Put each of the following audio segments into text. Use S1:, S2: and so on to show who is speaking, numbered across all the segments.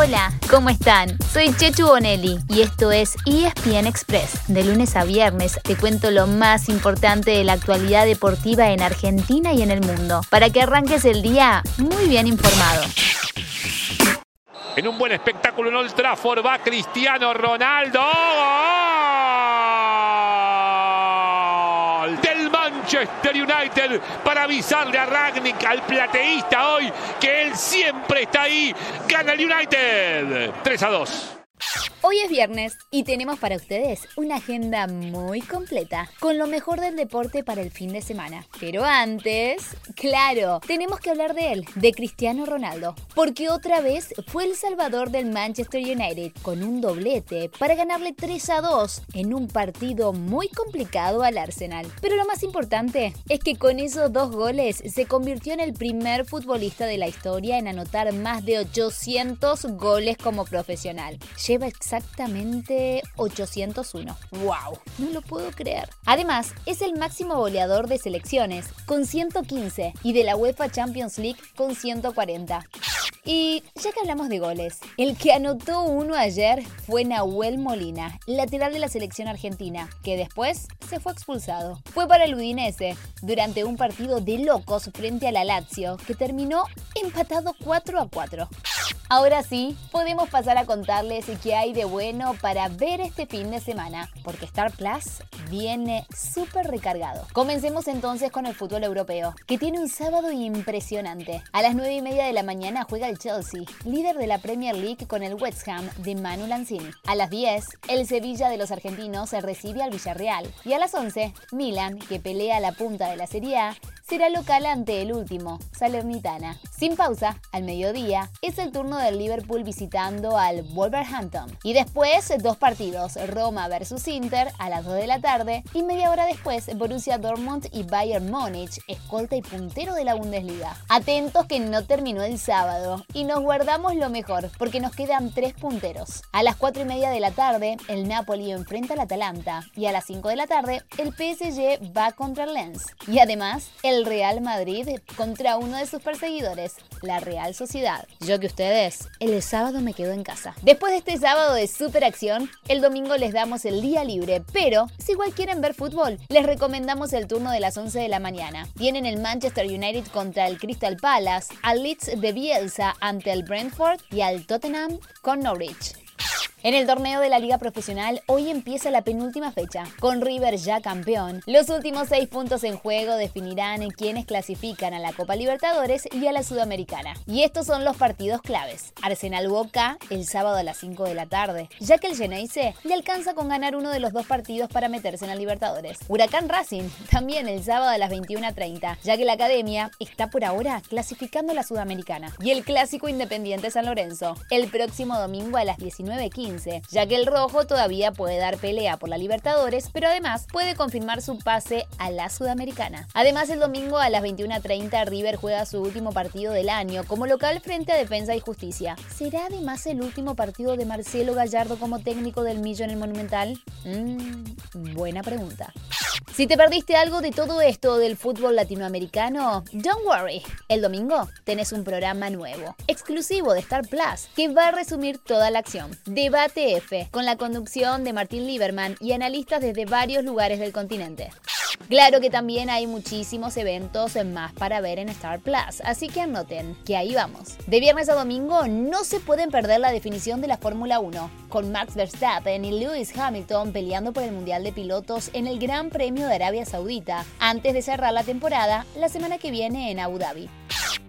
S1: Hola, ¿cómo están? Soy Chechu Bonelli y esto es ESPN Express. De lunes a viernes te cuento lo más importante de la actualidad deportiva en Argentina y en el mundo, para que arranques el día muy bien informado.
S2: En un buen espectáculo en Old Trafford va Cristiano Ronaldo. Manchester United para avisarle a Ragnick, al plateísta hoy, que él siempre está ahí. Gana el United. 3 a 2.
S1: Hoy es viernes y tenemos para ustedes una agenda muy completa con lo mejor del deporte para el fin de semana. Pero antes, claro, tenemos que hablar de él, de Cristiano Ronaldo, porque otra vez fue el salvador del Manchester United con un doblete para ganarle 3 a 2 en un partido muy complicado al Arsenal. Pero lo más importante es que con esos dos goles se convirtió en el primer futbolista de la historia en anotar más de 800 goles como profesional. Lleva exactamente 801. ¡Wow! No lo puedo creer. Además, es el máximo goleador de selecciones, con 115, y de la UEFA Champions League con 140. Y ya que hablamos de goles, el que anotó uno ayer fue Nahuel Molina, lateral de la selección argentina, que después se fue expulsado. Fue para el Udinese, durante un partido de locos frente a la Lazio, que terminó empatado 4 a 4. Ahora sí, podemos pasar a contarles qué hay de bueno para ver este fin de semana, porque Star Plus viene súper recargado. Comencemos entonces con el fútbol europeo, que tiene un sábado impresionante. A las 9 y media de la mañana juega el Chelsea, líder de la Premier League con el West Ham de Manu Lanzini. A las 10, el Sevilla de los argentinos se recibe al Villarreal. Y a las 11, Milan, que pelea la punta de la Serie A, será local ante el último, Salernitana. Sin pausa, al mediodía, es el turno del Liverpool visitando al Wolverhampton. Y después, dos partidos, Roma versus Inter a las 2 de la tarde y media hora después, Borussia Dortmund y Bayern Múnich, escolta y puntero de la Bundesliga. Atentos que no terminó el sábado y nos guardamos lo mejor porque nos quedan tres punteros. A las 4 y media de la tarde, el Napoli enfrenta al Atalanta y a las 5 de la tarde, el PSG va contra el Lens. Y además, el Real Madrid contra uno de sus perseguidores, la Real Sociedad. Yo que ustedes, el sábado me quedo en casa. Después de este sábado de super acción, el domingo les damos el día libre, pero si igual quieren ver fútbol, les recomendamos el turno de las 11 de la mañana. Tienen el Manchester United contra el Crystal Palace, al Leeds de Bielsa ante el Brentford y al Tottenham con Norwich. En el torneo de la Liga Profesional, hoy empieza la penúltima fecha, con River ya campeón. Los últimos seis puntos en juego definirán en quienes clasifican a la Copa Libertadores y a la Sudamericana. Y estos son los partidos claves. Arsenal Boca el sábado a las 5 de la tarde, ya que el Geneise le alcanza con ganar uno de los dos partidos para meterse en la Libertadores. Huracán Racing también el sábado a las 21.30, ya que la Academia está por ahora clasificando a la Sudamericana. Y el Clásico Independiente San Lorenzo, el próximo domingo a las 19.15 ya que el rojo todavía puede dar pelea por la Libertadores, pero además puede confirmar su pase a la Sudamericana. Además, el domingo a las 21.30 River juega su último partido del año como local frente a Defensa y Justicia. ¿Será además el último partido de Marcelo Gallardo como técnico del Millo en el Monumental? Mmm, buena pregunta. Si te perdiste algo de todo esto del fútbol latinoamericano, don't worry. El domingo tenés un programa nuevo, exclusivo de Star Plus, que va a resumir toda la acción. Debate F, con la conducción de Martín Lieberman y analistas desde varios lugares del continente. Claro que también hay muchísimos eventos más para ver en Star Plus, así que anoten que ahí vamos. De viernes a domingo no se pueden perder la definición de la Fórmula 1, con Max Verstappen y Lewis Hamilton peleando por el Mundial de Pilotos en el Gran Premio de Arabia Saudita, antes de cerrar la temporada la semana que viene en Abu Dhabi.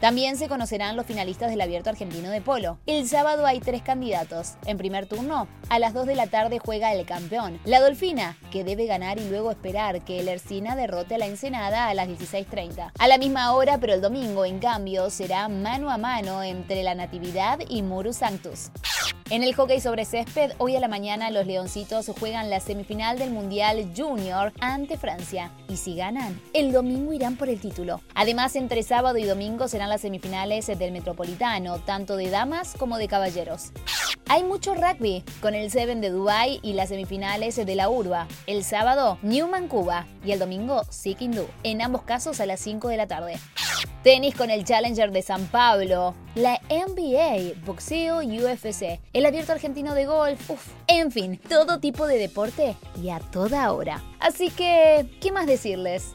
S1: También se conocerán los finalistas del Abierto Argentino de Polo. El sábado hay tres candidatos. En primer turno, a las 2 de la tarde juega el campeón, la Dolfina, que debe ganar y luego esperar que el Ercina derrote a la Ensenada a las 16.30. A la misma hora, pero el domingo, en cambio, será mano a mano entre la Natividad y Muru Sanctus. En el hockey sobre césped, hoy a la mañana los Leoncitos juegan la semifinal del Mundial Junior ante Francia. Y si ganan, el domingo irán por el título. Además, entre sábado y domingo serán las semifinales del Metropolitano, tanto de damas como de caballeros. Hay mucho rugby, con el Seven de Dubai y las semifinales de la Urba. El sábado, Newman Cuba y el domingo, Sikindú. En ambos casos a las 5 de la tarde. Tenis con el Challenger de San Pablo, la NBA, boxeo y UFC, el abierto argentino de golf, uff, en fin, todo tipo de deporte y a toda hora. Así que, ¿qué más decirles?